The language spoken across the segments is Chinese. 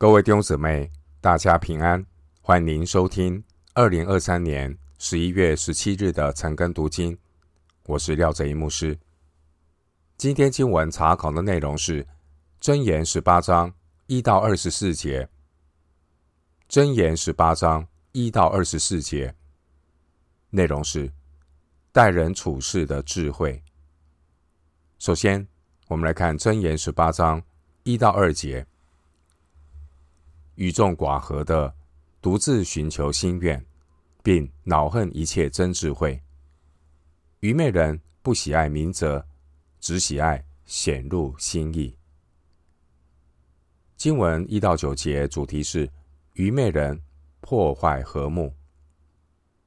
各位弟兄姊妹，大家平安，欢迎收听二零二三年十一月十七日的晨更读经。我是廖哲一牧师。今天经文查考的内容是《箴言》十八章一到二十四节，《箴言》十八章一到二十四节内容是待人处事的智慧。首先，我们来看《箴言》十八章一到二节。与众寡合的，独自寻求心愿，并恼恨一切真智慧。愚昧人不喜爱明哲，只喜爱显露心意。经文一到九节主题是愚昧人破坏和睦，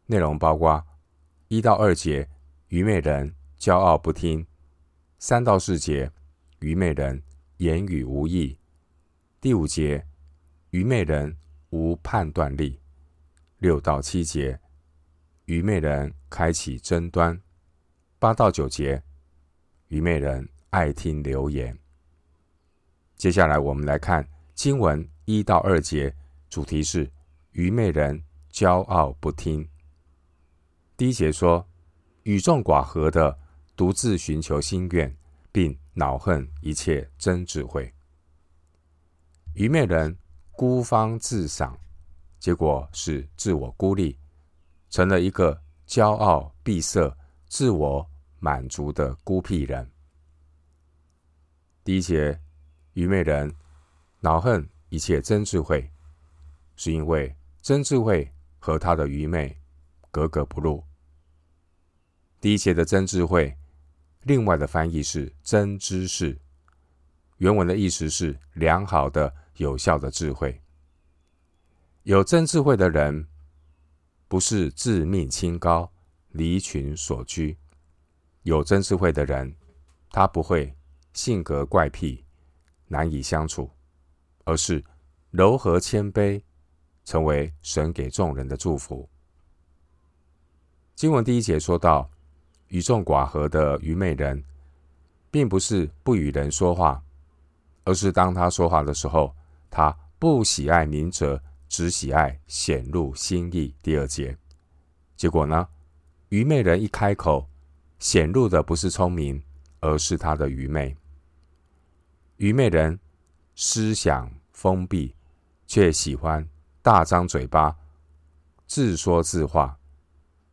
内容包括一到二节愚昧人骄傲不听，三到四节愚昧人言语无益，第五节。愚昧人无判断力，六到七节；愚昧人开启争端，八到九节；愚昧人爱听流言。接下来，我们来看经文一到二节，主题是愚昧人骄傲不听。第一节说：与众寡合的，独自寻求心愿，并恼恨一切真智慧。愚昧人。孤芳自赏，结果是自我孤立，成了一个骄傲闭塞、自我满足的孤僻人。第一节，愚昧人恼恨一切真智慧，是因为真智慧和他的愚昧格格不入。第一节的真智慧，另外的翻译是真知识，原文的意思是良好的。有效的智慧，有真智慧的人，不是自命清高、离群所居。有真智慧的人，他不会性格怪癖、难以相处，而是柔和谦卑，成为神给众人的祝福。经文第一节说到，与众寡合的愚昧人，并不是不与人说话，而是当他说话的时候。他不喜爱明哲，只喜爱显露心意。第二节，结果呢？愚昧人一开口，显露的不是聪明，而是他的愚昧。愚昧人思想封闭，却喜欢大张嘴巴，自说自话，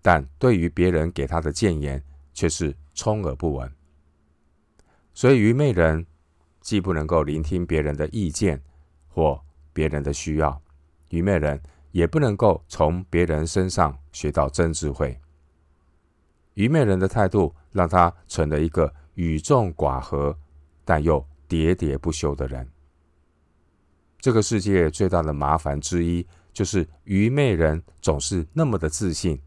但对于别人给他的谏言，却是充耳不闻。所以，愚昧人既不能够聆听别人的意见。或别人的需要，愚昧人也不能够从别人身上学到真智慧。愚昧人的态度让他成了一个与众寡合，但又喋喋不休的人。这个世界最大的麻烦之一，就是愚昧人总是那么的自信，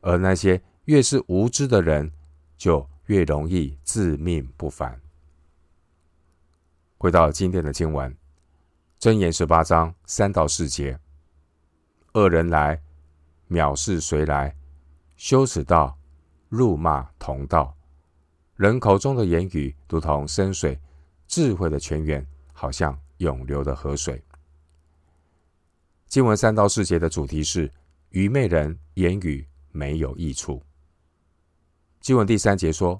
而那些越是无知的人，就越容易自命不凡。回到今天的经文。箴言十八章三到四节：恶人来，藐视谁来？羞耻道，辱骂同道。人口中的言语如同深水，智慧的泉源好像涌流的河水。经文三到四节的主题是愚昧人言语没有益处。经文第三节说：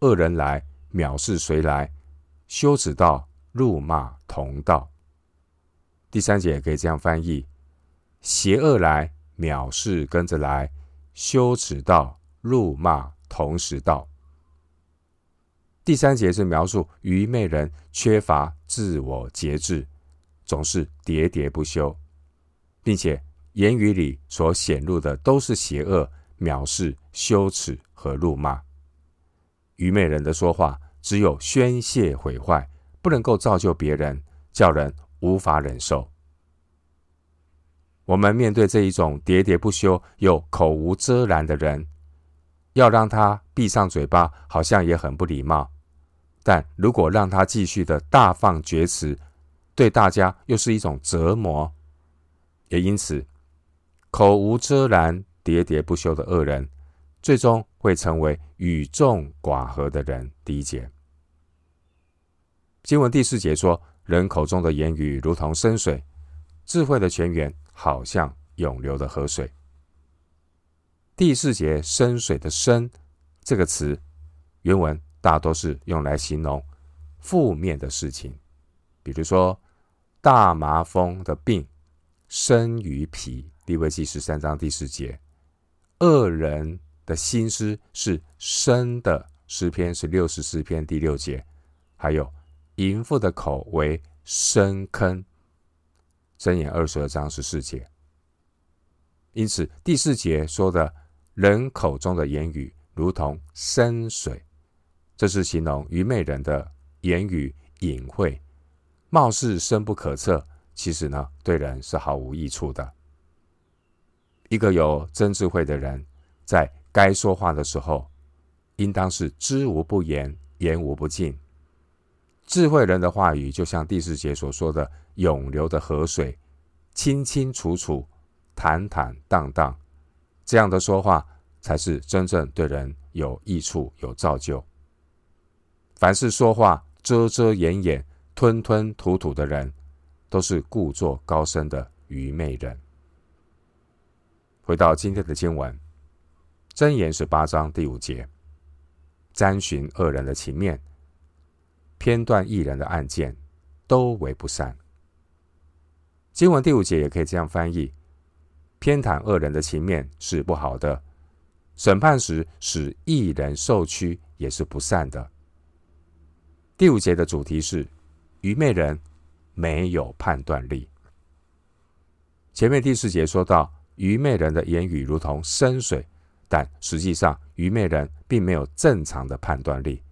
恶人来，藐视谁来？羞耻道，辱骂同道。第三节也可以这样翻译：邪恶来，藐视跟着来；羞耻到，辱骂同时到。第三节是描述愚昧人缺乏自我节制，总是喋喋不休，并且言语里所显露的都是邪恶、藐视、羞耻和辱骂。愚昧人的说话只有宣泄毁坏，不能够造就别人，叫人。无法忍受。我们面对这一种喋喋不休又口无遮拦的人，要让他闭上嘴巴，好像也很不礼貌；但如果让他继续的大放厥词，对大家又是一种折磨。也因此，口无遮拦、喋喋不休的恶人，最终会成为与众寡合的人。第一节，经文第四节说。人口中的言语如同深水，智慧的泉源好像涌流的河水。第四节“深水”的“深”这个词，原文大多是用来形容负面的事情，比如说大麻风的病深于皮，利未记十三章第四节；恶人的心思是深的，诗篇是六十四篇第六节；还有淫妇的口为深坑。箴言二十二章十四节，因此第四节说的人口中的言语如同深水，这是形容愚昧人的言语隐晦，貌似深不可测，其实呢，对人是毫无益处的。一个有真智慧的人，在该说话的时候，应当是知无不言，言无不尽。智慧人的话语，就像第四节所说的，涌流的河水，清清楚楚，坦坦荡荡。这样的说话，才是真正对人有益处、有造就。凡是说话遮遮掩掩、吞吞吐吐的人，都是故作高深的愚昧人。回到今天的经文，箴言十八章第五节：瞻寻恶人的情面。偏断义人的案件，都为不善。经文第五节也可以这样翻译：偏袒恶人的情面是不好的，审判时使义人受屈也是不善的。第五节的主题是愚昧人没有判断力。前面第四节说到愚昧人的言语如同深水，但实际上愚昧人并没有正常的判断力，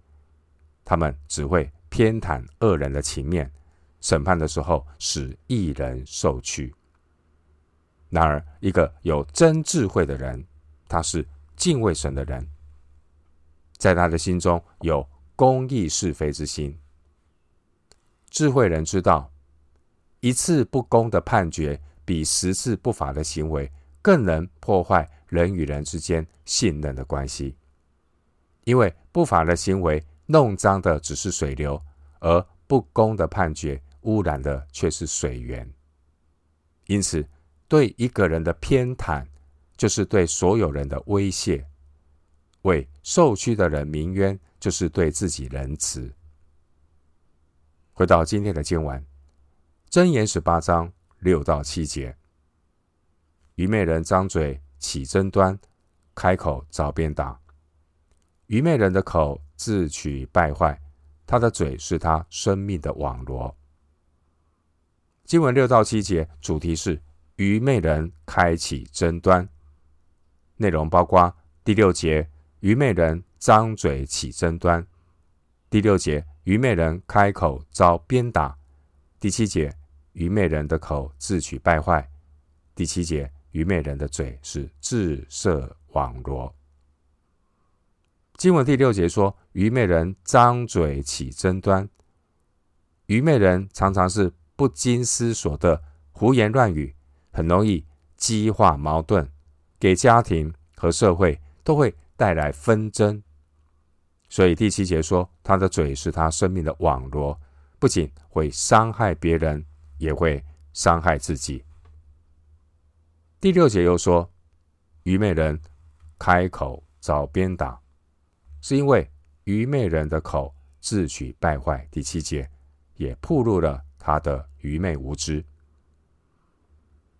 他们只会。偏袒恶人的情面，审判的时候使一人受屈。然而，一个有真智慧的人，他是敬畏神的人，在他的心中有公义是非之心。智慧人知道，一次不公的判决，比十次不法的行为更能破坏人与人之间信任的关系，因为不法的行为。弄脏的只是水流，而不公的判决污染的却是水源。因此，对一个人的偏袒，就是对所有人的威胁；为受屈的人鸣冤，就是对自己仁慈。回到今天的经文，箴言十八章六到七节：愚昧人张嘴起争端，开口找便打。愚昧人的口。自取败坏，他的嘴是他生命的网罗。经文六到七节主题是愚昧人开启争端，内容包括第六节愚昧人张嘴起争端，第六节愚昧人开口遭鞭打，第七节愚昧人的口自取败坏，第七节愚昧人的嘴是自设网罗。经文第六节说，愚昧人张嘴起争端。愚昧人常常是不经思索的胡言乱语，很容易激化矛盾，给家庭和社会都会带来纷争。所以第七节说，他的嘴是他生命的网罗，不仅会伤害别人，也会伤害自己。第六节又说，愚昧人开口遭鞭打。是因为愚昧人的口自取败坏，第七节也暴露了他的愚昧无知。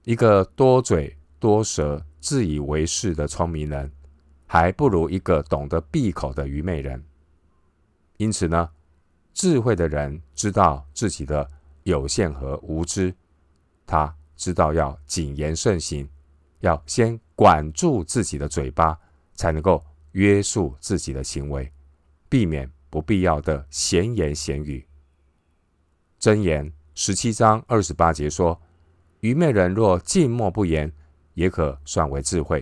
一个多嘴多舌、自以为是的聪明人，还不如一个懂得闭口的愚昧人。因此呢，智慧的人知道自己的有限和无知，他知道要谨言慎行，要先管住自己的嘴巴，才能够。约束自己的行为，避免不必要的闲言闲语。箴言十七章二十八节说：“愚昧人若静默不言，也可算为智慧；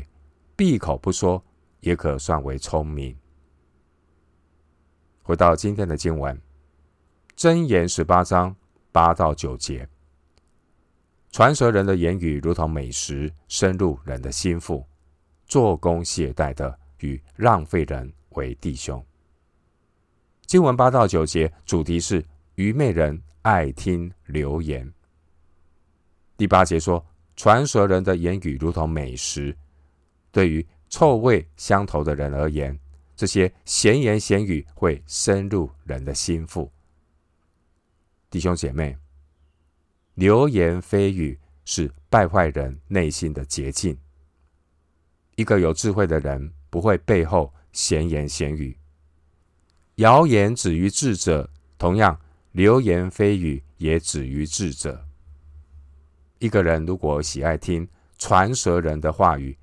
闭口不说，也可算为聪明。”回到今天的经文，箴言十八章八到九节：“传舌人的言语如同美食，深入人的心腹；做工懈怠的。”与浪费人为弟兄。经文八到九节主题是愚昧人爱听流言。第八节说，传舌人的言语如同美食，对于臭味相投的人而言，这些闲言闲语会深入人的心腹。弟兄姐妹，流言蜚语是败坏人内心的捷径。一个有智慧的人不会背后闲言闲语。谣言止于智者，同样，流言蜚语也止于智者。一个人如果喜爱听传舌人的话语，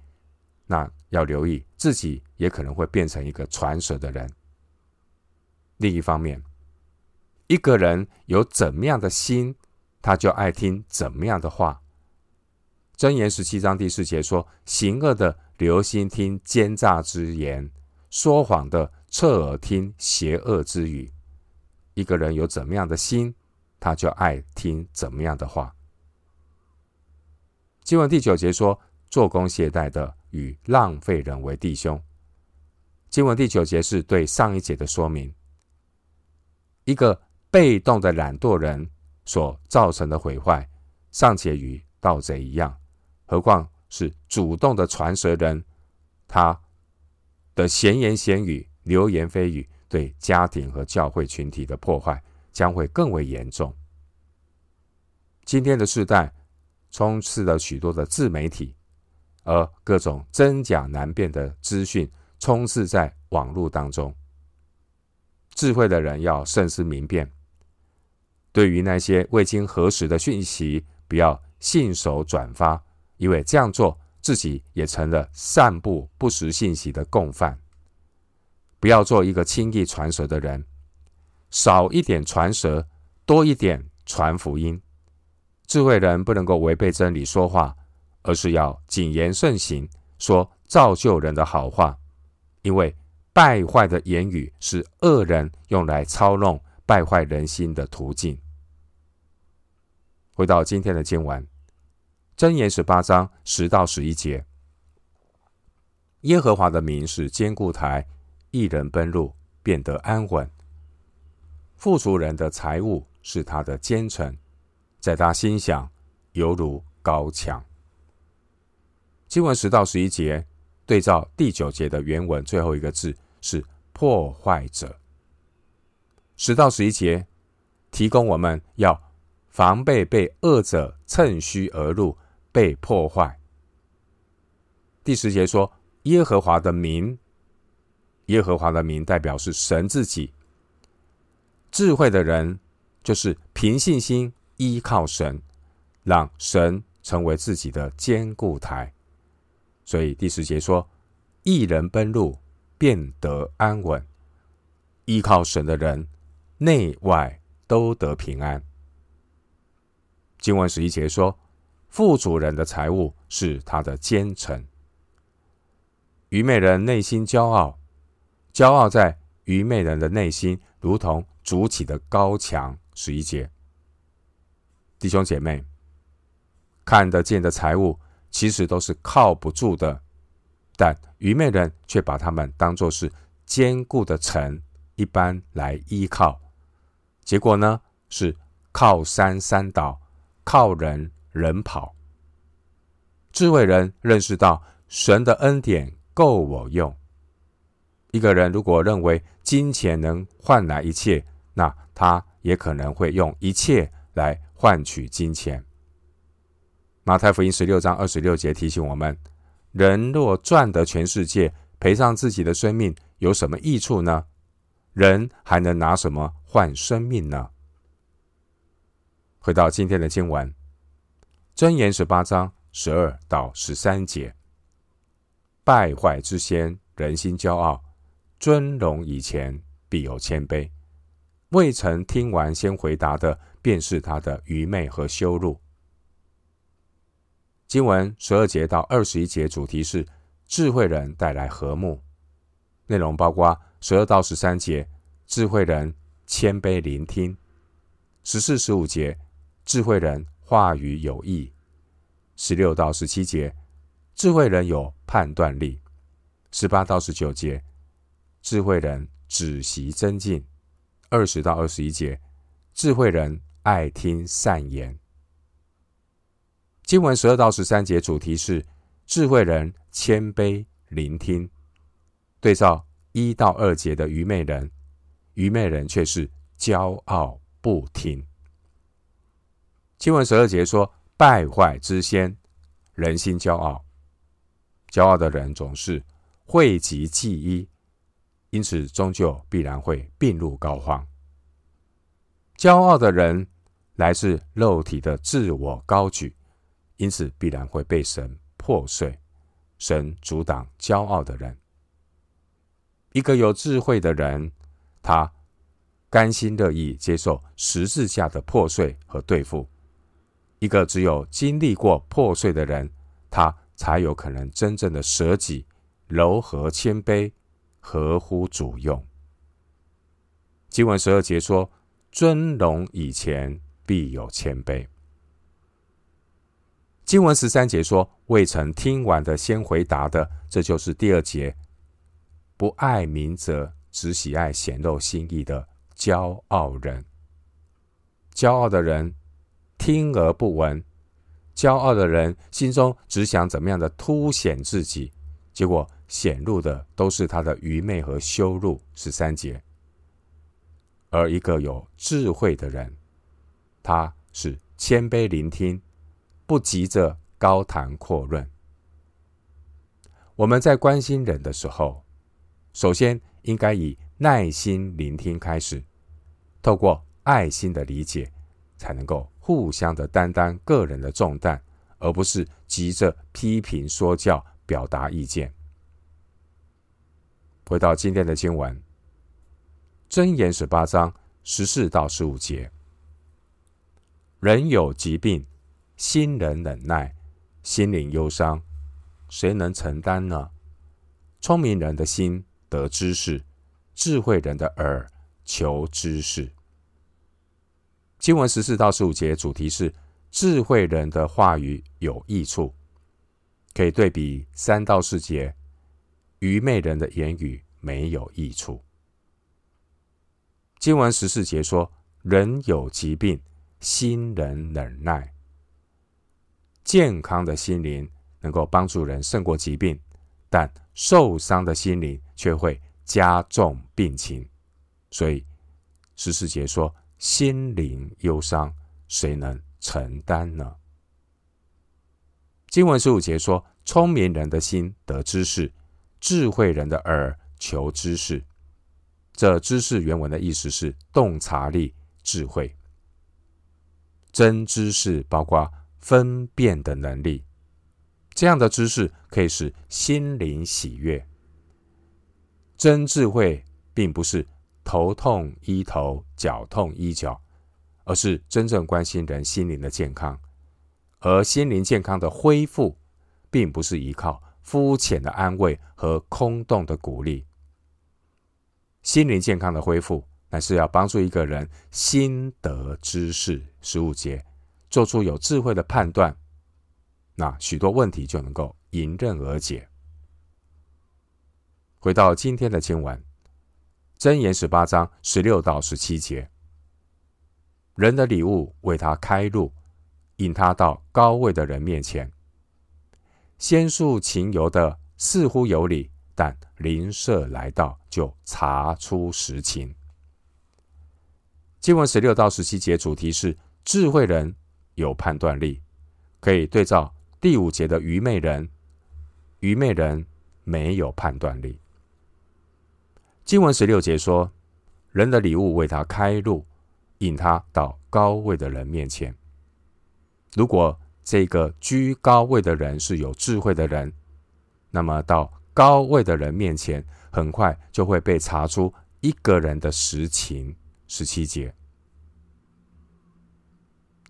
那要留意自己也可能会变成一个传舌的人。另一方面，一个人有怎么样的心，他就爱听怎么样的话。箴言十七章第四节说：“行恶的留心听奸诈之言，说谎的侧耳听邪恶之语。”一个人有怎么样的心，他就爱听怎么样的话。经文第九节说：“做工懈怠的与浪费人为弟兄。”经文第九节是对上一节的说明。一个被动的懒惰人所造成的毁坏，尚且与盗贼一样，何况是主动的传舌人，他的闲言闲语、流言蜚语。对家庭和教会群体的破坏将会更为严重。今天的时代充斥了许多的自媒体，而各种真假难辨的资讯充斥在网络当中。智慧的人要慎思明辨，对于那些未经核实的讯息，不要信手转发，因为这样做自己也成了散布不实信息的共犯。不要做一个轻易传舌的人，少一点传舌，多一点传福音。智慧人不能够违背真理说话，而是要谨言慎行，说造就人的好话。因为败坏的言语是恶人用来操弄、败坏人心的途径。回到今天的经文，箴言十八章十到十一节：耶和华的名是坚固台。一人奔路，变得安稳。富足人的财物是他的坚城，在他心想，犹如高墙。经文十到十一节对照第九节的原文，最后一个字是破坏者。十到十一节提供我们要防备被恶者趁虚而入，被破坏。第十节说耶和华的名。耶和华的名代表是神自己。智慧的人就是凭信心依靠神，让神成为自己的坚固台。所以第十节说：“一人奔路，便得安稳。”依靠神的人，内外都得平安。经文十一节说：“富主人的财物是他的奸臣。”愚昧人内心骄傲。骄傲在愚昧人的内心，如同筑起的高墙。十一节，弟兄姐妹，看得见的财物其实都是靠不住的，但愚昧人却把他们当作是坚固的城一般来依靠。结果呢，是靠山山倒，靠人人跑。智慧人认识到神的恩典够我用。一个人如果认为金钱能换来一切，那他也可能会用一切来换取金钱。马太福音十六章二十六节提醒我们：人若赚得全世界，赔上自己的生命，有什么益处呢？人还能拿什么换生命呢？回到今天的经文，箴言十八章十二到十三节：败坏之先，人心骄傲。尊荣以前，必有谦卑。未曾听完先回答的，便是他的愚昧和羞辱。经文十二节到二十一节，主题是智慧人带来和睦。内容包括十二到十三节，智慧人谦卑聆听；十四、十五节，智慧人话语有益；十六到十七节，智慧人有判断力；十八到十九节。智慧人止息增进，二十到二十一节；智慧人爱听善言。经文十二到十三节主题是智慧人谦卑聆听，对照一到二节的愚昧人，愚昧人却是骄傲不听。经文十二节说：“败坏之先，人心骄傲，骄傲的人总是讳疾忌医，因此终究必然会病入膏肓。骄傲的人来自肉体的自我高举。”因此，必然会被神破碎。神阻挡骄傲的人。一个有智慧的人，他甘心乐意接受十字架的破碎和对付。一个只有经历过破碎的人，他才有可能真正的舍己、柔和、谦卑，合乎主用。经文十二节说：“尊荣以前，必有谦卑。”经文十三节说：“未曾听完的先回答的，这就是第二节。不爱明哲，只喜爱显露心意的骄傲人。骄傲的人听而不闻，骄傲的人心中只想怎么样的凸显自己，结果显露的都是他的愚昧和羞辱。”十三节。而一个有智慧的人，他是谦卑聆听。不急着高谈阔论。我们在关心人的时候，首先应该以耐心聆听开始，透过爱心的理解，才能够互相的担当个人的重担，而不是急着批评说教、表达意见。回到今天的经文，箴言十八章十四到十五节，人有疾病。心人忍耐，心灵忧伤，谁能承担呢？聪明人的心得知识，智慧人的耳求知识。经文十四到十五节主题是智慧人的话语有益处，可以对比三到四节愚昧人的言语没有益处。经文十四节说：人有疾病，心人忍耐。健康的心灵能够帮助人胜过疾病，但受伤的心灵却会加重病情。所以十四节说：“心灵忧伤，谁能承担呢？”经文十五节说：“聪明人的心得知识，智慧人的耳求知识。”这知识原文的意思是洞察力、智慧。真知识包括。分辨的能力，这样的知识可以使心灵喜悦。真智慧并不是头痛医头，脚痛医脚，而是真正关心人心灵的健康。而心灵健康的恢复，并不是依靠肤浅的安慰和空洞的鼓励。心灵健康的恢复，乃是要帮助一个人心得知识。十五节。做出有智慧的判断，那许多问题就能够迎刃而解。回到今天的经文，箴言十八章十六到十七节：人的礼物为他开路，引他到高位的人面前。先诉情由的似乎有理，但邻舍来到就查出实情。经文十六到十七节主题是智慧人。有判断力，可以对照第五节的愚昧人。愚昧人没有判断力。经文十六节说：“人的礼物为他开路，引他到高位的人面前。”如果这个居高位的人是有智慧的人，那么到高位的人面前，很快就会被查出一个人的实情。十七节。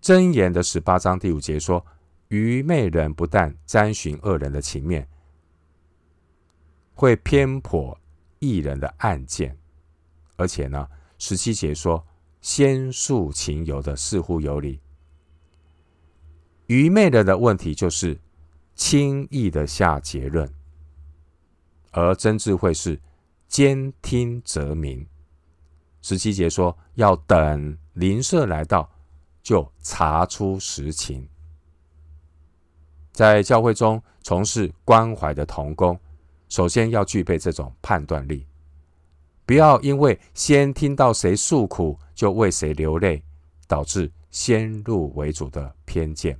箴言的十八章第五节说：“愚昧人不但沾寻恶人的情面，会偏颇一人的案件，而且呢，十七节说，先诉情由的似乎有理。愚昧人的问题就是轻易的下结论，而真智慧是兼听则明。十七节说，要等邻舍来到。”就查出实情。在教会中从事关怀的同工，首先要具备这种判断力，不要因为先听到谁诉苦就为谁流泪，导致先入为主的偏见。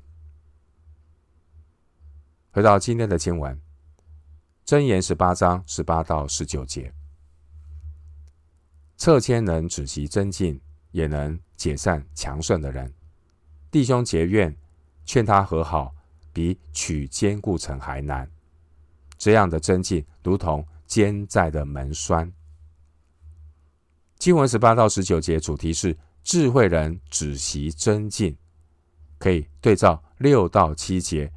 回到今天的经文，箴言十八章十八到十九节，侧迁能止息增进，也能解散强盛的人。弟兄结怨，劝他和好。比取坚固城还难，这样的增进如同坚寨的门闩。经文十八到十九节主题是智慧人止息增进，可以对照六到七节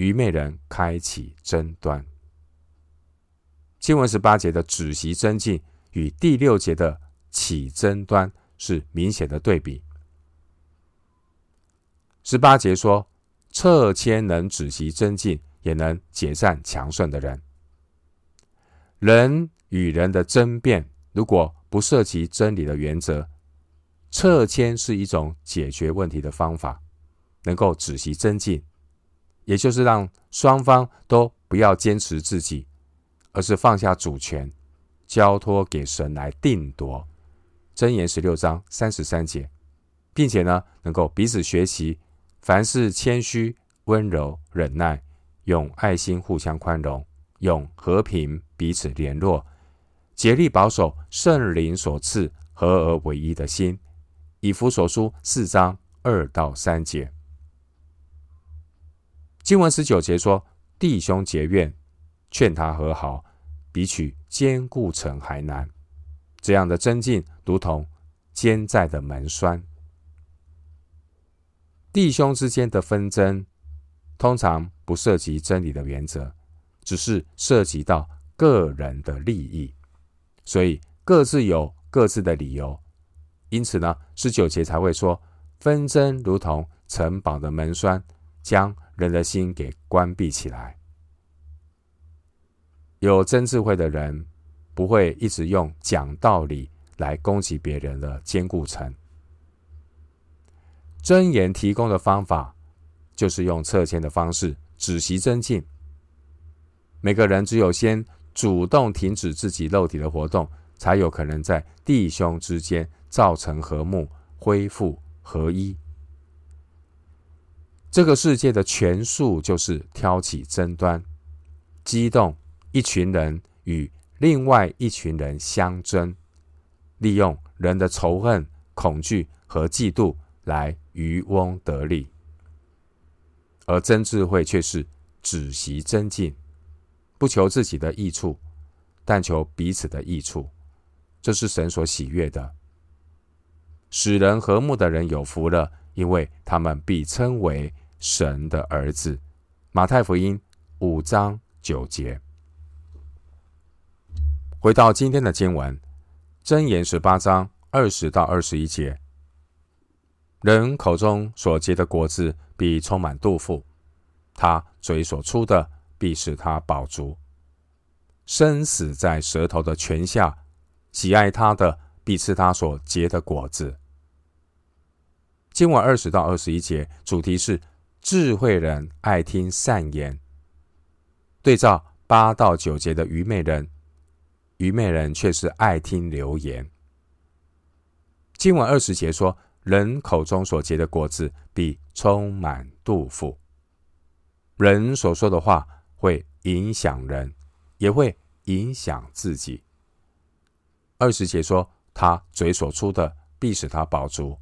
愚昧人开启争端。经文十八节的止息争竞与第六节的起争端是明显的对比。十八节说。撤谦能止息争竞，也能解散强顺的人。人与人的争辩，如果不涉及真理的原则，撤谦是一种解决问题的方法，能够止息争竞，也就是让双方都不要坚持自己，而是放下主权，交托给神来定夺。箴言十六章三十三节，并且呢，能够彼此学习。凡事谦虚、温柔、忍耐，用爱心互相宽容，用和平彼此联络，竭力保守圣灵所赐合而为一的心。以弗所书四章二到三节，经文十九节说：弟兄结怨，劝他和好，比取坚固城还难。这样的增进，如同坚寨的门闩。弟兄之间的纷争，通常不涉及真理的原则，只是涉及到个人的利益，所以各自有各自的理由。因此呢，十九节才会说，纷争如同城堡的门栓，将人的心给关闭起来。有真智慧的人，不会一直用讲道理来攻击别人的坚固城。箴言提供的方法，就是用侧迁的方式止息增进。每个人只有先主动停止自己肉体的活动，才有可能在弟兄之间造成和睦，恢复合一。这个世界的权术就是挑起争端，激动一群人与另外一群人相争，利用人的仇恨、恐惧和嫉妒来。渔翁得利，而真智慧却是止息增进，不求自己的益处，但求彼此的益处。这是神所喜悦的。使人和睦的人有福了，因为他们必称为神的儿子。马太福音五章九节。回到今天的经文，箴言十八章二十到二十一节。人口中所结的果子必充满肚腹，他嘴所出的必使他饱足。生死在舌头的泉下，喜爱他的必吃他所结的果子。经文二十到二十一节主题是智慧人爱听善言，对照八到九节的愚昧人，愚昧人却是爱听流言。经文二十节说。人口中所结的果子必充满肚腹。人所说的话会影响人，也会影响自己。二十节说，他嘴所出的必使他饱足。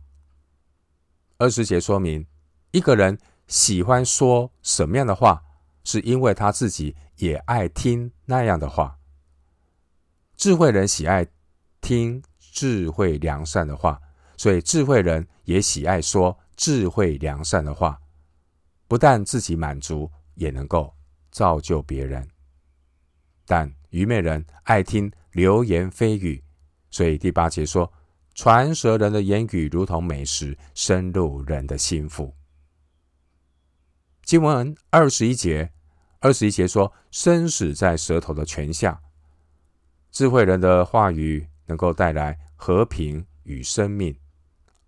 二十节说明，一个人喜欢说什么样的话，是因为他自己也爱听那样的话。智慧人喜爱听智慧良善的话。所以，智慧人也喜爱说智慧良善的话，不但自己满足，也能够造就别人。但愚昧人爱听流言蜚语，所以第八节说：传舌人的言语如同美食，深入人的心腹。经文二十一节，二十一节说：生死在舌头的泉下，智慧人的话语能够带来和平与生命。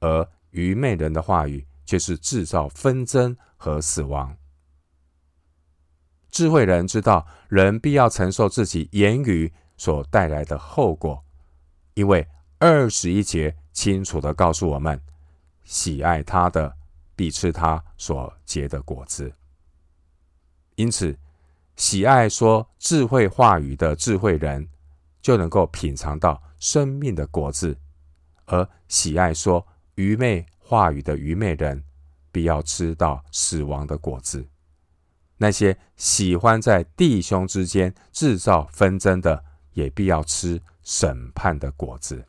而愚昧人的话语却是制造纷争和死亡。智慧人知道人必要承受自己言语所带来的后果，因为二十一节清楚地告诉我们：喜爱他的必吃他所结的果子。因此，喜爱说智慧话语的智慧人，就能够品尝到生命的果子；而喜爱说愚昧话语的愚昧人，必要吃到死亡的果子。那些喜欢在弟兄之间制造纷争的，也必要吃审判的果子。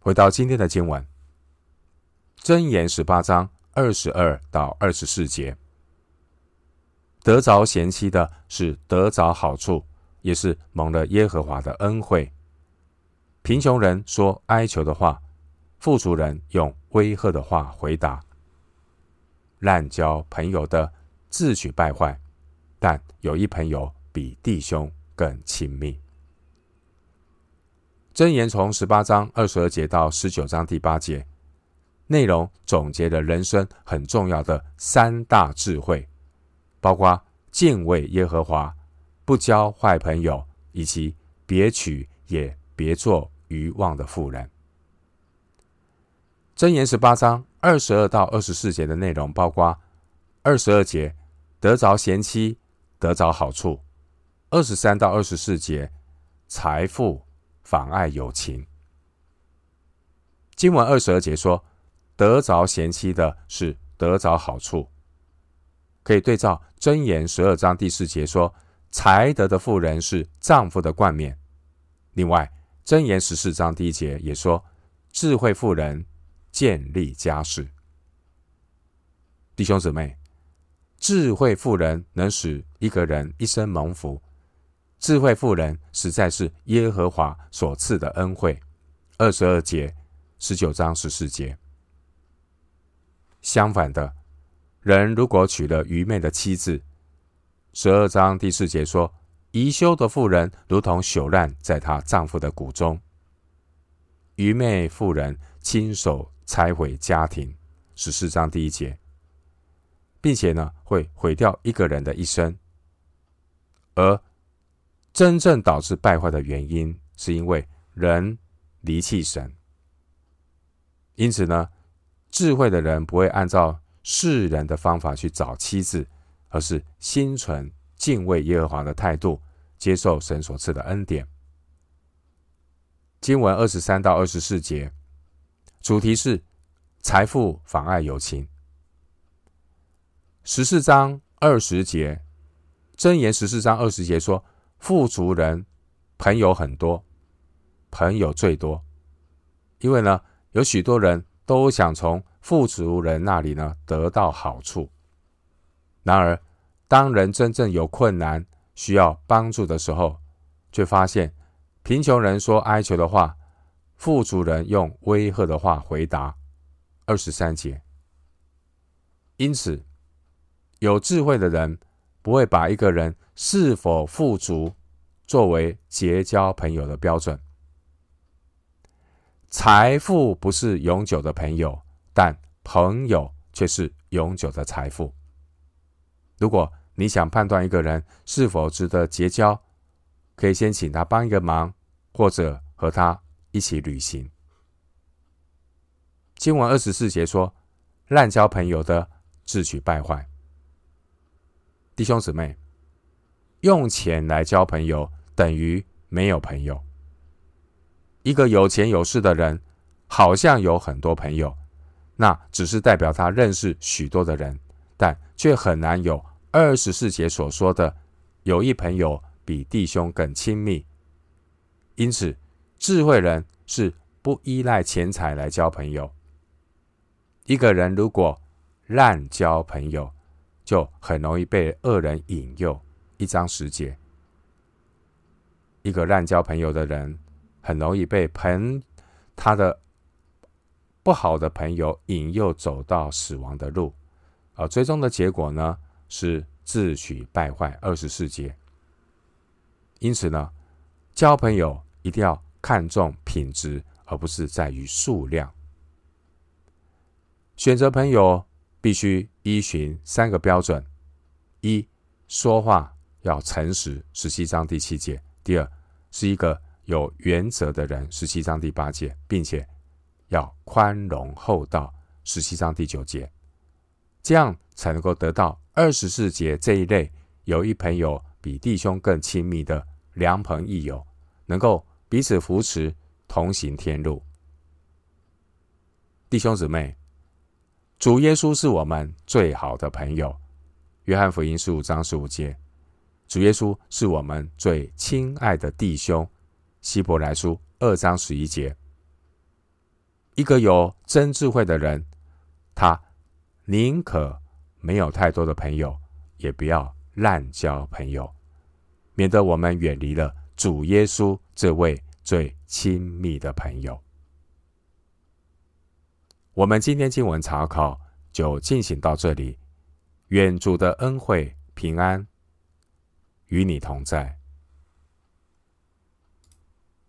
回到今天的经文，箴言十八章二十二到二十四节，得着贤妻的是得着好处，也是蒙了耶和华的恩惠。贫穷人说哀求的话，富足人用威吓的话回答。滥交朋友的自取败坏，但有一朋友比弟兄更亲密。箴言从十八章二十二节到十九章第八节，内容总结了人生很重要的三大智慧，包括敬畏耶和华、不交坏朋友，以及别娶也别做愚妄的妇人。箴言十八章二十二到二十四节的内容包括二十二节。得着贤妻，得着好处。二十三到二十四节，财富妨碍友情。经文二十二节说，得着贤妻的是得着好处，可以对照箴言十二章第四节说，才德的妇人是丈夫的冠冕。另外，箴言十四章第一节也说，智慧妇人建立家室。弟兄姊妹。智慧妇人能使一个人一生蒙福，智慧妇人实在是耶和华所赐的恩惠。二十二节、十九章十四节。相反的，人如果娶了愚昧的妻子，十二章第四节说，贻羞的妇人如同朽烂在她丈夫的骨中。愚昧妇人亲手拆毁家庭，十四章第一节。并且呢，会毁掉一个人的一生。而真正导致败坏的原因，是因为人离弃神。因此呢，智慧的人不会按照世人的方法去找妻子，而是心存敬畏耶和华的态度，接受神所赐的恩典。经文二十三到二十四节，主题是财富妨碍友情。十四章二十节，箴言十四章二十节说：富足人朋友很多，朋友最多，因为呢，有许多人都想从富足人那里呢得到好处。然而，当人真正有困难需要帮助的时候，却发现贫穷人说哀求的话，富足人用威吓的话回答。二十三节，因此。有智慧的人不会把一个人是否富足作为结交朋友的标准。财富不是永久的朋友，但朋友却是永久的财富。如果你想判断一个人是否值得结交，可以先请他帮一个忙，或者和他一起旅行。经文二十四节说：“滥交朋友的，自取败坏。”弟兄姊妹，用钱来交朋友等于没有朋友。一个有钱有势的人，好像有很多朋友，那只是代表他认识许多的人，但却很难有二十四节所说的有一朋友比弟兄更亲密。因此，智慧人是不依赖钱财来交朋友。一个人如果滥交朋友，就很容易被恶人引诱。一章十节，一个滥交朋友的人，很容易被朋他的不好的朋友引诱走到死亡的路，而最终的结果呢，是自取败坏。二十四节。因此呢，交朋友一定要看重品质，而不是在于数量。选择朋友。必须依循三个标准：一、说话要诚实，十七章第七节；第二，是一个有原则的人，十七章第八节，并且要宽容厚道，十七章第九节。这样才能够得到二十四节这一类有一朋友比弟兄更亲密的良朋益友，能够彼此扶持，同行天路。弟兄姊妹，主耶稣是我们最好的朋友。约翰福音十五章十五节，主耶稣是我们最亲爱的弟兄。希伯来书二章十一节，一个有真智慧的人，他宁可没有太多的朋友，也不要滥交朋友，免得我们远离了主耶稣这位最亲密的朋友。我们今天经文查考就进行到这里，愿主的恩惠平安与你同在。